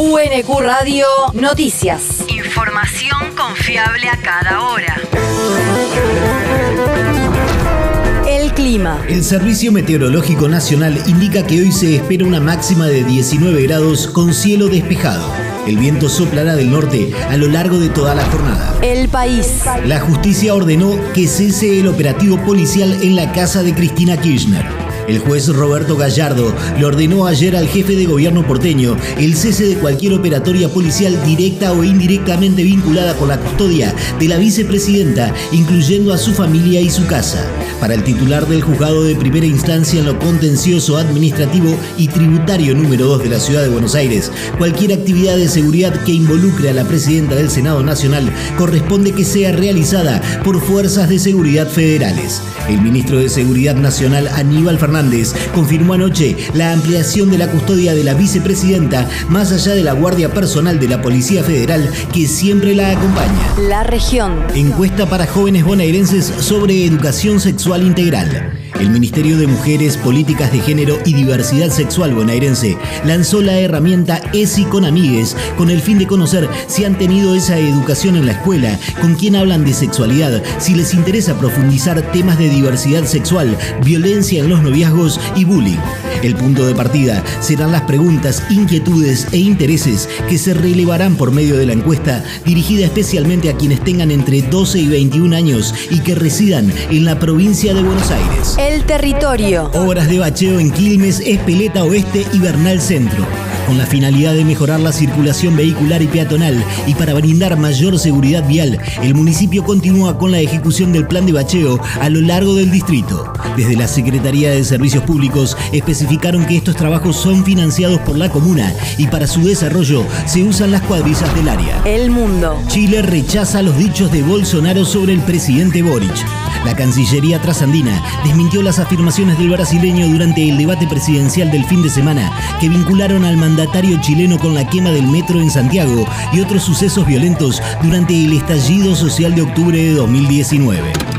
UNQ Radio Noticias. Información confiable a cada hora. El clima. El Servicio Meteorológico Nacional indica que hoy se espera una máxima de 19 grados con cielo despejado. El viento soplará del norte a lo largo de toda la jornada. El país. La justicia ordenó que cese el operativo policial en la casa de Cristina Kirchner. El juez Roberto Gallardo le ordenó ayer al jefe de gobierno porteño el cese de cualquier operatoria policial directa o indirectamente vinculada con la custodia de la vicepresidenta, incluyendo a su familia y su casa. Para el titular del juzgado de primera instancia en lo contencioso administrativo y tributario número 2 de la ciudad de Buenos Aires, cualquier actividad de seguridad que involucre a la presidenta del Senado Nacional corresponde que sea realizada por fuerzas de seguridad federales. El ministro de Seguridad Nacional Aníbal Fernández confirmó anoche la ampliación de la custodia de la vicepresidenta más allá de la guardia personal de la Policía Federal que siempre la acompaña. La región. Encuesta para jóvenes bonaerenses sobre educación sexual integral. El Ministerio de Mujeres, Políticas de Género y Diversidad Sexual bonaerense lanzó la herramienta ESI con amigues con el fin de conocer si han tenido esa educación en la escuela, con quién hablan de sexualidad, si les interesa profundizar temas de diversidad sexual, violencia en los noviazgos y bullying. El punto de partida serán las preguntas, inquietudes e intereses que se relevarán por medio de la encuesta dirigida especialmente a quienes tengan entre 12 y 21 años y que residan en la provincia de Buenos Aires. El territorio. Obras de bacheo en Quilmes, Espeleta Oeste y Bernal Centro. Con la finalidad de mejorar la circulación vehicular y peatonal y para brindar mayor seguridad vial, el municipio continúa con la ejecución del plan de bacheo a lo largo del distrito. Desde la Secretaría de Servicios Públicos especificaron que estos trabajos son financiados por la comuna y para su desarrollo se usan las cuadrillas del área. El mundo. Chile rechaza los dichos de Bolsonaro sobre el presidente Boric. La Cancillería trasandina desmintió las afirmaciones del brasileño durante el debate presidencial del fin de semana que vincularon al mandatario chileno con la quema del metro en Santiago y otros sucesos violentos durante el estallido social de octubre de 2019.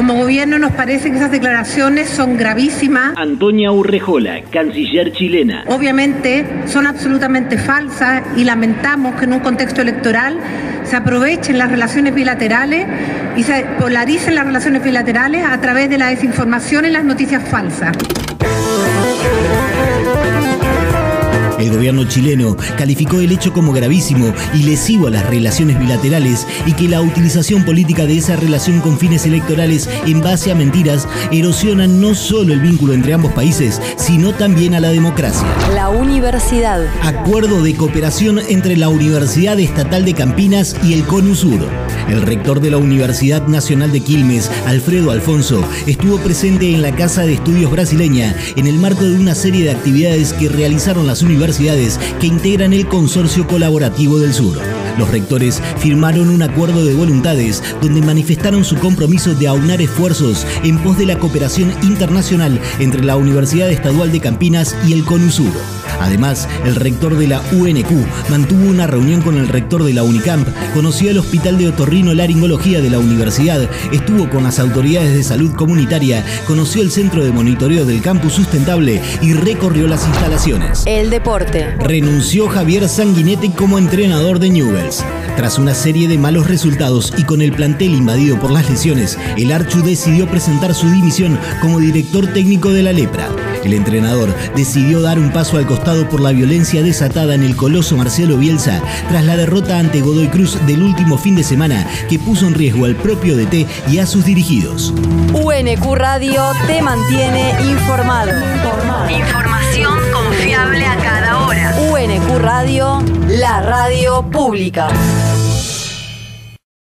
Como gobierno nos parece que esas declaraciones son gravísimas. Antonia Urrejola, canciller chilena. Obviamente son absolutamente falsas y lamentamos que en un contexto electoral se aprovechen las relaciones bilaterales y se polaricen las relaciones bilaterales a través de la desinformación y las noticias falsas. El gobierno chileno calificó el hecho como gravísimo y lesivo a las relaciones bilaterales y que la utilización política de esa relación con fines electorales en base a mentiras erosiona no solo el vínculo entre ambos países, sino también a la democracia. La universidad. Acuerdo de cooperación entre la Universidad Estatal de Campinas y el CONUSUR. El rector de la Universidad Nacional de Quilmes, Alfredo Alfonso, estuvo presente en la Casa de Estudios Brasileña en el marco de una serie de actividades que realizaron las universidades que integran el Consorcio Colaborativo del Sur. Los rectores firmaron un acuerdo de voluntades donde manifestaron su compromiso de aunar esfuerzos en pos de la cooperación internacional entre la Universidad Estadual de Campinas y el CONUSUR. Además, el rector de la UNQ mantuvo una reunión con el rector de la UNICAMP, conoció el Hospital de Otorrino Laringología de la universidad, estuvo con las autoridades de salud comunitaria, conoció el centro de monitoreo del campus sustentable y recorrió las instalaciones. El deporte. Renunció Javier Sanguinetti como entrenador de Newells. Tras una serie de malos resultados y con el plantel invadido por las lesiones, el Archu decidió presentar su dimisión como director técnico de la Lepra. El entrenador decidió dar un paso al costado por la violencia desatada en el coloso Marcelo Bielsa tras la derrota ante Godoy Cruz del último fin de semana que puso en riesgo al propio DT y a sus dirigidos. UNQ Radio te mantiene informado. Información confiable a cada hora. UNQ Radio, la radio pública.